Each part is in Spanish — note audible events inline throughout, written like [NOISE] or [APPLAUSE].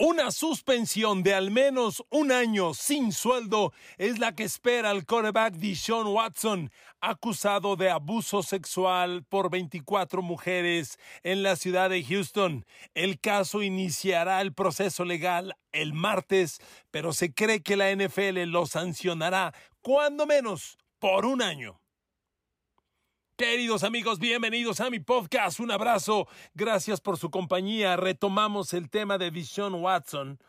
Una suspensión de al menos un año sin sueldo es la que espera el quarterback Deshaun Watson, acusado de abuso sexual por 24 mujeres en la ciudad de Houston. El caso iniciará el proceso legal el martes, pero se cree que la NFL lo sancionará cuando menos por un año. Queridos amigos, bienvenidos a mi podcast. Un abrazo. Gracias por su compañía. Retomamos el tema de Vision Watson.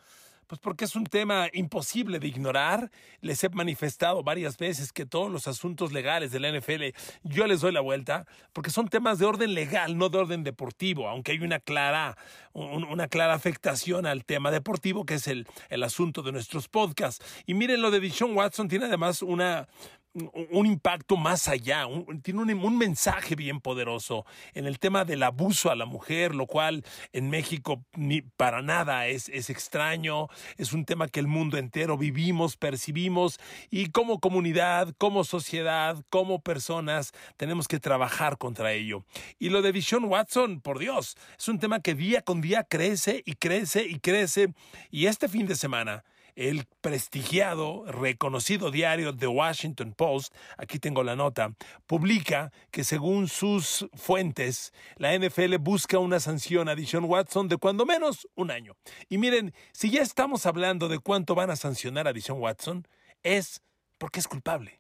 Pues porque es un tema imposible de ignorar. Les he manifestado varias veces que todos los asuntos legales de la NFL yo les doy la vuelta, porque son temas de orden legal, no de orden deportivo, aunque hay una clara, una clara afectación al tema deportivo, que es el, el asunto de nuestros podcasts. Y miren, lo de Dishon Watson tiene además una, un impacto más allá, tiene un, mensaje bien poderoso en el tema del abuso a la mujer, lo cual en México ni para nada es, es extraño, es un tema que el mundo entero vivimos, percibimos y como comunidad, como sociedad, como personas tenemos que trabajar contra ello. Y lo de Vision Watson, por Dios, es un tema que día con día crece y crece y crece y este fin de semana el prestigiado, reconocido diario The Washington Post, aquí tengo la nota, publica que según sus fuentes, la NFL busca una sanción a Dishon Watson de cuando menos un año. Y miren, si ya estamos hablando de cuánto van a sancionar a Dishon Watson, es porque es culpable.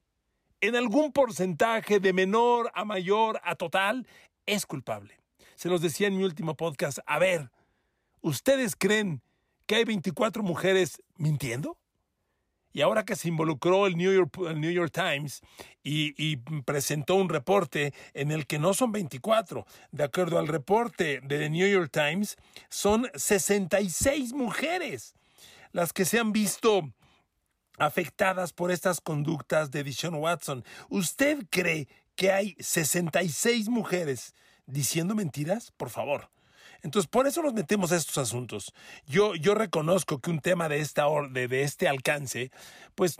En algún porcentaje de menor a mayor a total, es culpable. Se los decía en mi último podcast, a ver, ¿ustedes creen que hay 24 mujeres mintiendo? Y ahora que se involucró el New York, New York Times y, y, presentó un reporte en el que no son 24, de acuerdo al reporte de The New York Times, son 66 mujeres las que se han visto afectadas por estas conductas de Dishon Watson. ¿Usted cree que hay 66 mujeres diciendo mentiras? Por favor. Entonces, por eso nos metemos a estos asuntos. Yo, yo reconozco que un tema de esta de, de este alcance, pues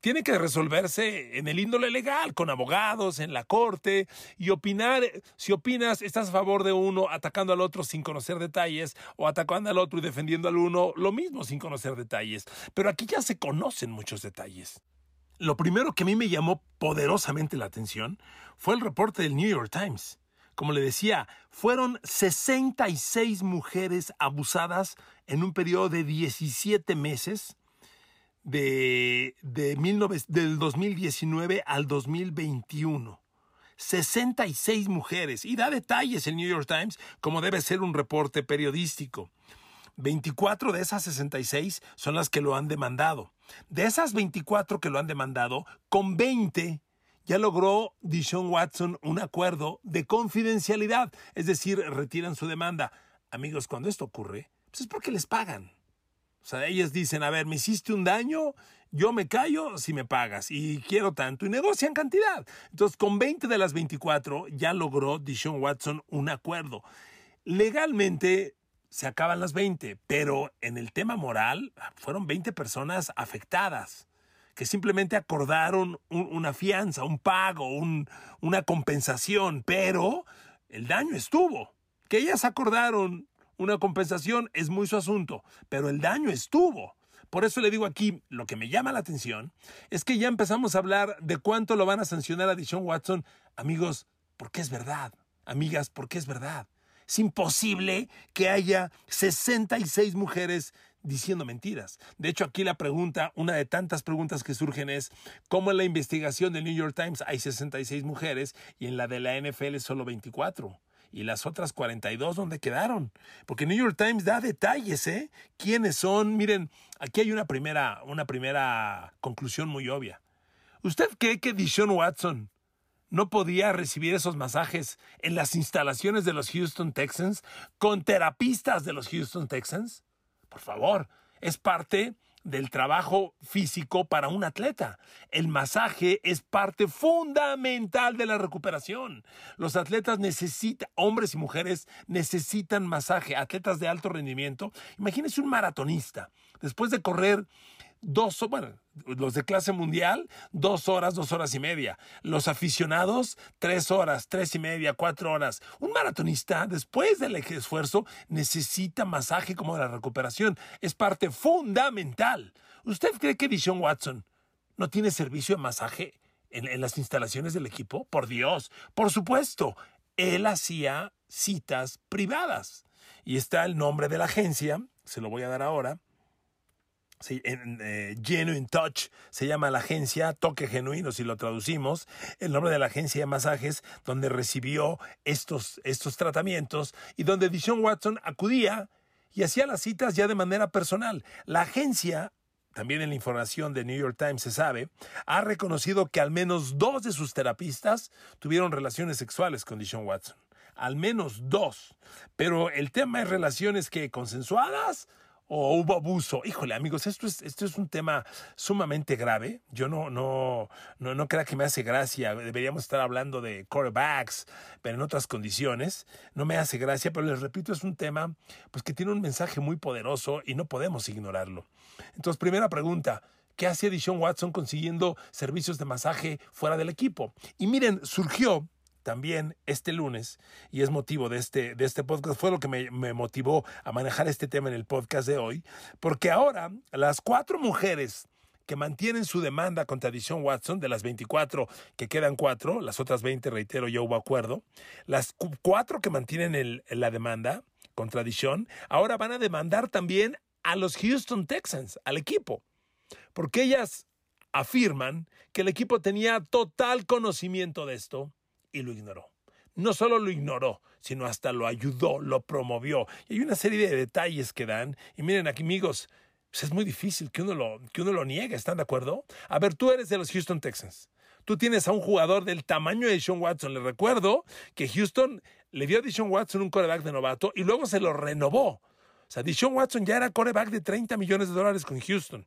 tiene que resolverse en el índole legal, con abogados, en la corte, y opinar, si opinas, estás a favor de uno atacando al otro sin conocer detalles, o atacando al otro y defendiendo al uno, lo mismo sin conocer detalles. Pero aquí ya se conocen muchos detalles. Lo primero que a mí me llamó poderosamente la atención fue el reporte del New York Times como le decía, fueron 66 mujeres abusadas en un periodo de 17 meses de, del 2019 al 2021. 66 mujeres. Y da detalles el New York Times como debe ser un reporte periodístico. 24 de esas 66 son las que lo han demandado. De esas 24 que lo han demandado, con 20 ya logró Dishon Watson un acuerdo de confidencialidad, es decir, retiran su demanda. Amigos, cuando esto ocurre, pues es porque les pagan. O sea, ellas dicen, a ver, me hiciste un daño, yo me callo si me pagas y quiero tanto y negocian cantidad. Entonces, con 20 de las 24 ya logró Dishon Watson un acuerdo. Legalmente se acaban las 20, pero en el tema moral fueron 20 personas afectadas que simplemente acordaron una fianza, un pago, una compensación, pero el daño estuvo. Que ellas acordaron una compensación es muy su asunto, pero el daño estuvo. Por eso le digo aquí, lo que me llama la atención es que ya empezamos a hablar de cuánto lo van a sancionar a Dishon Watson. Amigos, porque es verdad. Amigas, porque es verdad. Es imposible que haya 66 mujeres diciendo mentiras. De hecho, aquí la pregunta, una de tantas preguntas que surgen es, ¿cómo en la investigación del New York Times hay 66 mujeres y en la de la NFL solo 24? ¿Y las otras 42 dónde quedaron? Porque New York Times da detalles, ¿eh? ¿Quiénes son? Miren, aquí hay una primera, una primera conclusión muy obvia. ¿Usted cree que Dishon Watson no podía recibir esos masajes en las instalaciones de los Houston Texans con terapistas de los Houston Texans? Por favor, es parte del trabajo físico para un atleta. El masaje es parte fundamental de la recuperación. Los atletas necesitan, hombres y mujeres necesitan masaje. Atletas de alto rendimiento. Imagínense un maratonista. Después de correr dos, bueno, los de clase mundial, dos horas, dos horas y media. Los aficionados, tres horas, tres y media, cuatro horas. Un maratonista, después del esfuerzo, necesita masaje como la recuperación. Es parte fundamental. ¿Usted cree que Dishon Watson no tiene servicio de masaje en, en las instalaciones del equipo? Por Dios, por supuesto. Él hacía citas privadas. Y está el nombre de la agencia, se lo voy a dar ahora eh, Genuine Touch se llama la agencia, Toque Genuino si lo traducimos, el nombre de la agencia de masajes donde recibió estos, estos tratamientos y donde Dishon Watson acudía y hacía las citas ya de manera personal. La agencia, también en la información de New York Times se sabe, ha reconocido que al menos dos de sus terapistas tuvieron relaciones sexuales con Dishon Watson. Al menos dos. Pero el tema es relaciones que consensuadas o hubo abuso. Híjole, amigos, esto es, esto es un tema sumamente grave. Yo no, no, no, no creo que me hace gracia. Deberíamos estar hablando de quarterbacks, pero en otras condiciones. No me hace gracia, pero les repito, es un tema pues, que tiene un mensaje muy poderoso y no podemos ignorarlo. Entonces, primera pregunta. ¿Qué hacía Dishon Watson consiguiendo servicios de masaje fuera del equipo? Y miren, surgió también este lunes, y es motivo de este, de este podcast, fue lo que me, motivó a manejar este tema en el podcast de hoy, porque ahora las cuatro mujeres que mantienen su demanda contra Dishon Watson, de las 24 que quedan cuatro, las otras 20, reitero, ya hubo acuerdo, las cuatro que mantienen la demanda contra Dishon, ahora van a demandar también a los Houston Texans, al equipo, porque ellas afirman que el equipo tenía total conocimiento de esto, y lo ignoró. No solo lo ignoró, sino hasta lo ayudó, lo promovió. Y hay una serie de detalles que dan. Y miren aquí, amigos, pues es muy difícil que uno, lo, que uno lo niegue, ¿están de acuerdo? A ver, tú eres de los Houston Texans. Tú tienes a un jugador del tamaño de Sean Watson. Le recuerdo que Houston le dio a Deshaun Watson un coreback de novato y luego se lo renovó. O sea, Deshaun Watson ya era coreback de 30 millones de dólares con Houston.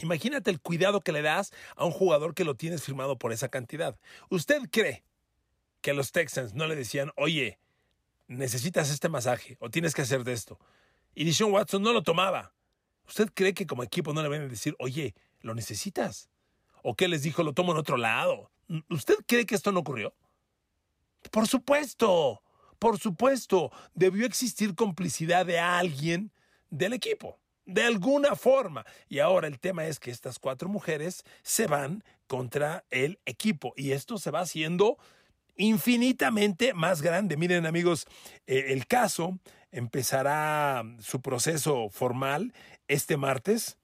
Imagínate el cuidado que le das a un jugador que lo tienes firmado por esa cantidad. ¿Usted cree que los Texans no le decían, oye, necesitas este masaje o tienes que hacer de esto. Y Dishon Watson no lo tomaba. ¿Usted cree que como equipo no le van a decir, oye, lo necesitas? ¿O qué les dijo, lo tomo en otro lado? ¿Usted cree que esto no ocurrió? Por supuesto, por supuesto, debió existir complicidad de alguien del equipo, de alguna forma. Y ahora el tema es que estas cuatro mujeres se van contra el equipo y esto se va haciendo infinitamente más grande. Miren amigos, eh, el caso empezará su proceso formal este martes.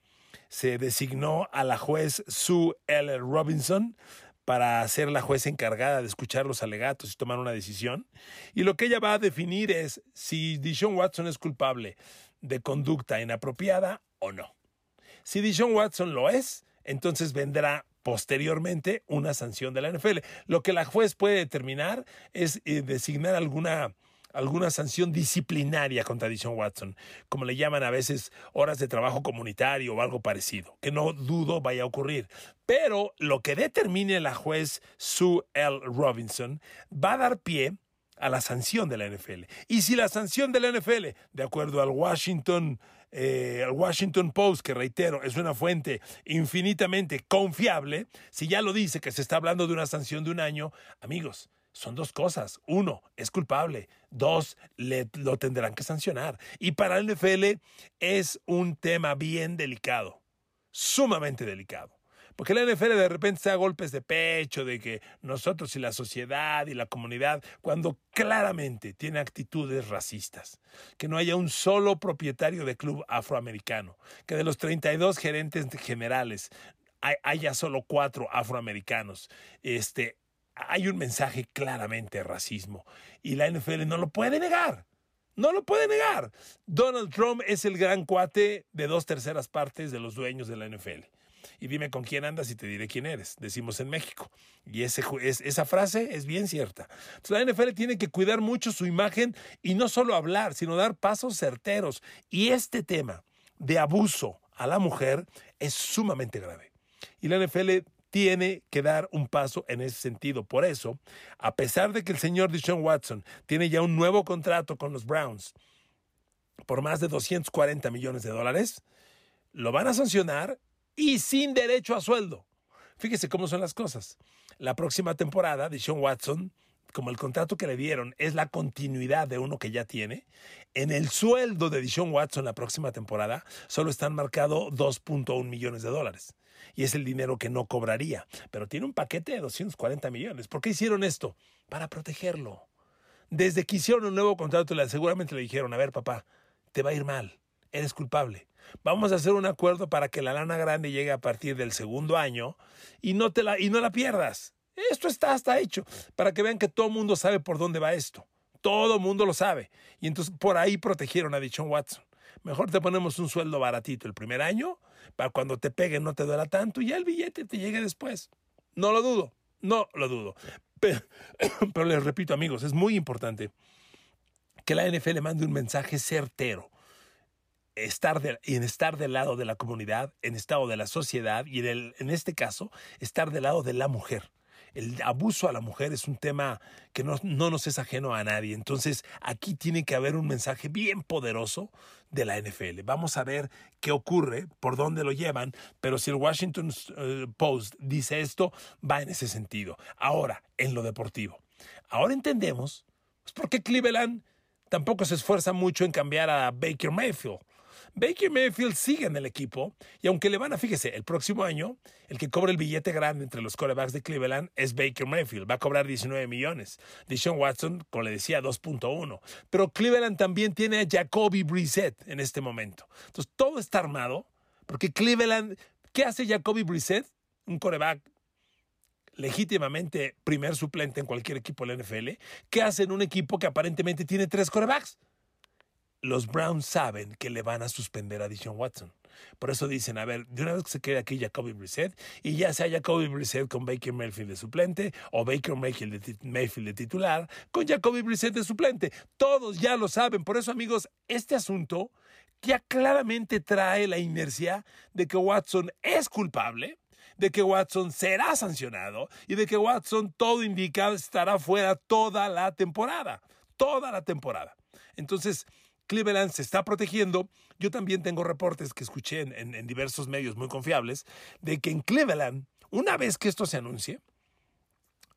Se designó a la juez Sue L. Robinson para ser la juez encargada de escuchar los alegatos y tomar una decisión. Y lo que ella va a definir es si Dishon Watson es culpable de conducta inapropiada o no. Si Dishon Watson lo es, entonces vendrá posteriormente una sanción de la NFL. Lo que la juez puede determinar es eh, designar alguna alguna sanción disciplinaria contra Dishon Watson, como le llaman a veces horas de trabajo comunitario o algo parecido, que no dudo vaya a ocurrir. Pero lo que determine la juez Sue L. Robinson va a dar pie a la sanción de la NFL. Y si la sanción de la NFL, de acuerdo al Washington eh, el Washington Post, que reitero, es una fuente infinitamente confiable, si ya lo dice que se está hablando de una sanción de un año, amigos, son dos cosas. Uno, es culpable. Dos, le, lo tendrán que sancionar. Y para el NFL es un tema bien delicado, sumamente delicado. Porque la NFL de repente se da golpes de pecho de que nosotros y la sociedad y la comunidad, cuando claramente tiene actitudes racistas, que no haya un solo propietario de club afroamericano, que de los 32 gerentes generales haya solo cuatro afroamericanos, este, hay un mensaje claramente de racismo y la NFL no lo puede negar. No lo puede negar. Donald Trump es el gran cuate de dos terceras partes de los dueños de la NFL y dime con quién andas y te diré quién eres, decimos en México. Y ese, es, esa frase es bien cierta. Entonces, la NFL tiene que cuidar mucho su imagen y no solo hablar, sino dar pasos certeros. Y este tema de abuso a la mujer es sumamente grave. Y la NFL tiene que dar un paso en ese sentido. Por eso, a pesar de que el señor Deshaun Watson tiene ya un nuevo contrato con los Browns por más de 240 millones de dólares, lo van a sancionar y sin derecho a sueldo. Fíjese cómo son las cosas. La próxima temporada de Sean Watson, como el contrato que le dieron es la continuidad de uno que ya tiene, en el sueldo de Deshaun Watson la próxima temporada solo están marcados 2.1 millones de dólares. Y es el dinero que no cobraría. Pero tiene un paquete de 240 millones. ¿Por qué hicieron esto? Para protegerlo. Desde que hicieron un nuevo contrato, seguramente le dijeron, a ver papá, te va a ir mal, eres culpable. Vamos a hacer un acuerdo para que la lana grande llegue a partir del segundo año y no, te la, y no la pierdas. Esto está hasta hecho, para que vean que todo mundo sabe por dónde va esto. Todo el mundo lo sabe. Y entonces por ahí protegieron a Dichon Watson. Mejor te ponemos un sueldo baratito el primer año, para cuando te peguen no te duela tanto y ya el billete te llegue después. No lo dudo, no lo dudo. Pero, [COUGHS] pero les repito amigos, es muy importante que la NFL mande un mensaje certero estar en estar del lado de la comunidad, en estado de la sociedad y en, este caso, estar del lado de la mujer. El abuso a la mujer es un tema que no, no, nos es ajeno a nadie. Entonces, aquí tiene que haber un mensaje bien poderoso de la NFL. Vamos a ver qué ocurre, por dónde lo llevan, pero si el Washington eh, Post dice esto, va en ese sentido. Ahora, en lo deportivo. Ahora entendemos pues, por qué Cleveland tampoco se esfuerza mucho en cambiar a Baker Mayfield. Baker Mayfield sigue en el equipo y aunque le van a, fíjese, el próximo año, el que cobra el billete grande entre los quarterbacks de Cleveland es Baker Mayfield, va a cobrar 19 millones. Deshaun Watson, como le decía, 2.1. Pero Cleveland también tiene a Jacoby Brissett en este momento. Entonces todo está armado porque Cleveland, ¿qué hace Jacoby Brissett? Un quarterback legítimamente primer suplente en cualquier equipo de la NFL, ¿qué hace en un equipo que aparentemente tiene tres quarterbacks? Los Browns saben que le van a suspender a Dishon Watson. Por eso dicen, a ver, de una vez que se quede aquí Jacoby Brissett, y ya sea Jacoby Brissett con Baker Mayfield de suplente, o Baker Mayfield de, Mayfield de titular, con Jacoby Brissett de suplente. Todos ya lo saben. Por eso, amigos, este asunto ya claramente trae la inercia de que Watson es culpable, de que Watson será sancionado y de que Watson, todo indica, estará fuera toda la temporada. Toda la temporada. Entonces, Cleveland se está protegiendo. Yo también tengo reportes que escuché en, diversos medios muy confiables de que en Cleveland, una vez que esto se anuncie,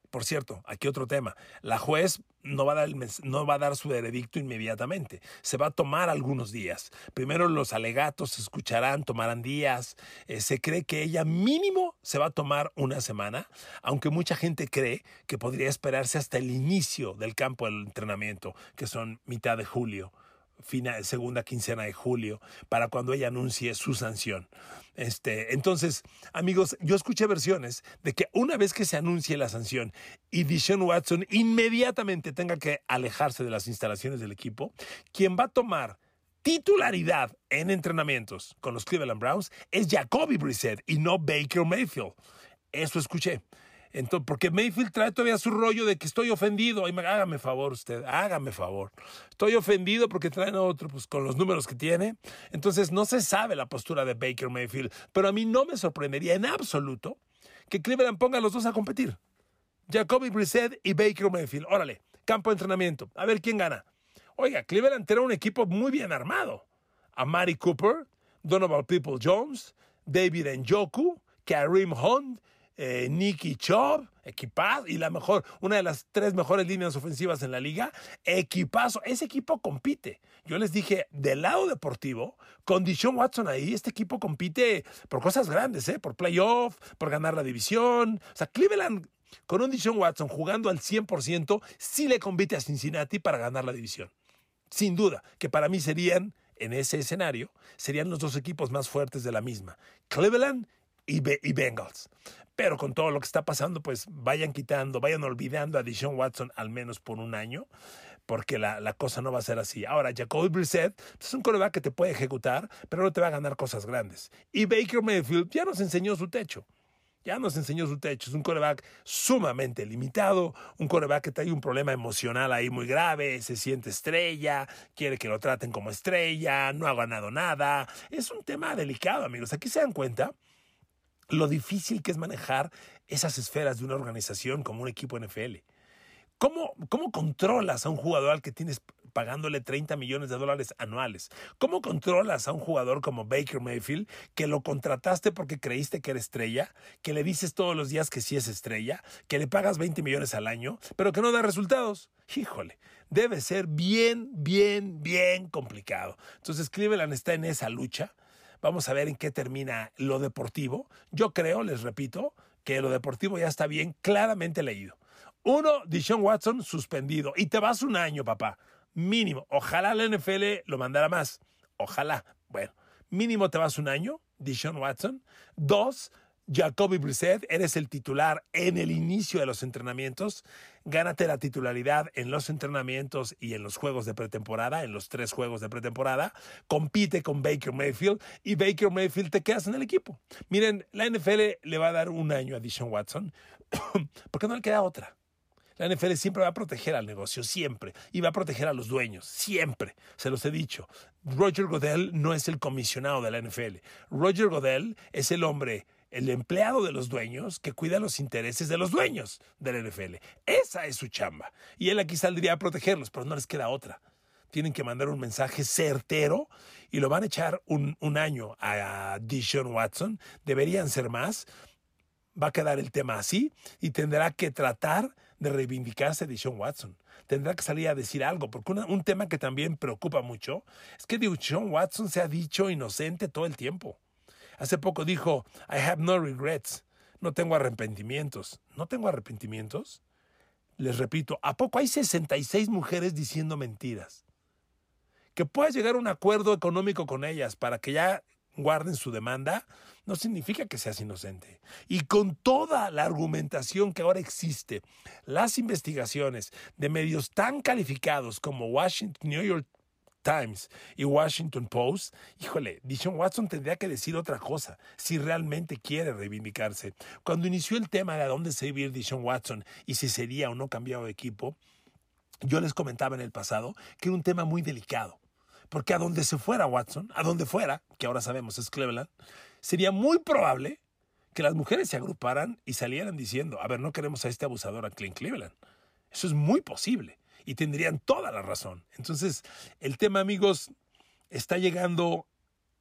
por cierto, aquí otro tema. La juez no va, a dar no va a dar su veredicto inmediatamente. Se va a tomar algunos días. Primero los alegatos se escucharán, tomarán días. Eh, se cree que ella mínimo se va a tomar una semana, aunque mucha gente cree que podría esperarse hasta el inicio del campo del entrenamiento, que son mitad de julio segunda quincena de julio, para cuando ella anuncie su sanción. Este, entonces, amigos, yo escuché versiones de que una vez que se anuncie la sanción y Dishon Watson inmediatamente tenga que alejarse de las instalaciones del equipo, quien va a tomar titularidad en entrenamientos con los Cleveland Browns es Jacoby Brissett y no Baker Mayfield. Eso escuché. Entonces, porque Mayfield trae todavía su rollo de que estoy ofendido. hágame favor usted, hágame favor. Estoy ofendido porque traen a otro pues, con los números que tiene. Entonces no se sabe la postura de Baker Mayfield. Pero a mí no me sorprendería en absoluto que Cleveland ponga a los dos a competir. Jacoby Brissett y Baker Mayfield. Órale, campo de entrenamiento. A ver quién gana. Oiga, Cleveland tiene un equipo muy bien armado. A Cooper, Donovan People Jones, David Njoku, Karim Hunt eh, Nicky Chubb, equipazo, y la mejor, una de las tres mejores líneas ofensivas en la liga, equipazo. Ese equipo compite. Yo les dije, del lado deportivo, con Dishon Watson ahí, este equipo compite por cosas grandes, ¿eh? por playoff, por ganar la división. O sea, Cleveland con un Dishon Watson jugando al 100%, sí le compite a Cincinnati para ganar la división. Sin duda, que para mí serían, en ese escenario, serían los dos equipos más fuertes de la misma. Cleveland y, y Bengals. Pero con todo lo que está pasando, pues vayan quitando, vayan olvidando a Deshaun Watson al menos por un año, porque la, cosa no va a ser así. Ahora, Jacoby Brissett pues, es un coreback que te puede ejecutar, pero no te va a ganar cosas grandes. Y Baker Mayfield ya nos enseñó su techo. Ya nos enseñó su techo. Es un coreback sumamente limitado, un coreback que trae un problema emocional ahí muy grave, se siente estrella, quiere que lo traten como estrella, no ha ganado nada. Es un tema delicado, amigos. Aquí se dan cuenta lo difícil que es manejar esas esferas de una organización como un equipo NFL. ¿Cómo, ¿Cómo controlas a un jugador al que tienes pagándole 30 millones de dólares anuales. ¿Cómo controlas a un jugador como Baker Mayfield que lo contrataste porque creíste que era estrella, que le dices todos los días que sí es estrella, que le pagas 20 millones al año, pero que no da resultados? Híjole, debe ser bien, bien, bien complicado. Entonces Cleveland está en esa lucha. Vamos a ver en qué termina lo deportivo. Yo creo, les repito, que lo deportivo ya está bien claramente leído. Uno, Dishon Watson suspendido. Y te vas un año, papá. Mínimo. Ojalá la NFL lo mandara más. Ojalá. Bueno, mínimo te vas un año, Dishon Watson. Dos, Jacoby Brissett, eres el titular en el inicio de los entrenamientos. Gánate la titularidad en los entrenamientos y en los juegos de pretemporada, en los tres juegos de pretemporada. Compite con Baker Mayfield y Baker Mayfield te quedas en el equipo. Miren, la NFL le va a dar un año a Dishon Watson [COUGHS] porque no le queda otra. La NFL siempre va a proteger al negocio, siempre. Y va a proteger a los dueños, siempre. Se los he dicho. Roger Godell no es el comisionado de la NFL. Roger Godell es el hombre el empleado de los dueños que cuida los intereses de los dueños del NFL. Esa es su chamba. Y él aquí saldría a protegerlos, pero no les queda otra. Tienen que mandar un mensaje certero y lo van a echar un, año a Dishon Watson. Deberían ser más. Va a quedar el tema así y tendrá que tratar de reivindicarse Dishon Watson. Tendrá que salir a decir algo, porque un tema que también preocupa mucho es que Dishon Watson se ha dicho inocente todo el tiempo. Hace poco dijo, I have no regrets. No tengo arrepentimientos. ¿No tengo arrepentimientos? Les repito, ¿a poco hay 66 mujeres diciendo mentiras? Que puedas llegar a un acuerdo económico con ellas para que ya guarden su demanda, no significa que seas inocente. Y con toda la argumentación que ahora existe, las investigaciones de medios tan calificados como Washington, New York Times y Washington Post, híjole, Dishon Watson tendría que decir otra cosa si realmente quiere reivindicarse. Cuando inició el tema de a dónde se iba Dishon Watson y si sería o no cambiado de equipo, yo les comentaba en el pasado que era un tema muy delicado. Porque a donde se fuera Watson, a donde fuera, que ahora sabemos es Cleveland, sería muy probable que las mujeres se agruparan y salieran diciendo, a ver, no queremos a este abusador a Clint Cleveland. Eso es muy posible y tendrían toda la razón. Entonces, el tema, amigos, está llegando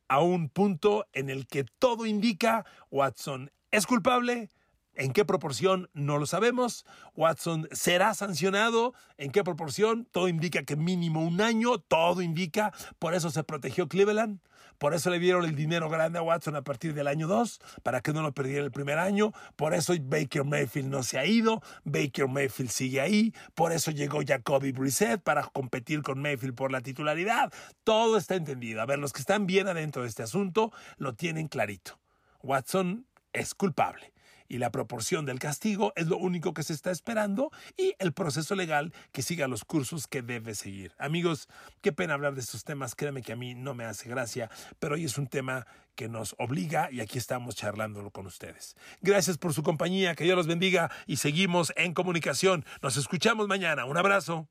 a un punto en el que todo indica Watson es culpable, ¿En qué proporción? No lo sabemos. Watson será sancionado. ¿En qué proporción? Todo indica que mínimo un año. Todo indica. Por eso se protegió Cleveland. Por eso le dieron el dinero grande a Watson a partir del año 2, para que no lo perdiera el primer año. Por eso Baker Mayfield no se ha ido. Baker Mayfield sigue ahí. Por eso llegó Jacoby Brissett para competir con Mayfield por la titularidad. Todo está entendido. A ver, los que están bien adentro de este asunto lo tienen clarito. Watson es culpable y la proporción del castigo es lo único que se está esperando y el proceso legal que siga los cursos que debe seguir. Amigos, qué pena hablar de estos temas, créanme que a mí no me hace gracia, pero hoy es un tema que nos obliga y aquí estamos charlándolo con ustedes. Gracias por su compañía, que Dios los bendiga y seguimos en comunicación. Nos escuchamos mañana. Un abrazo.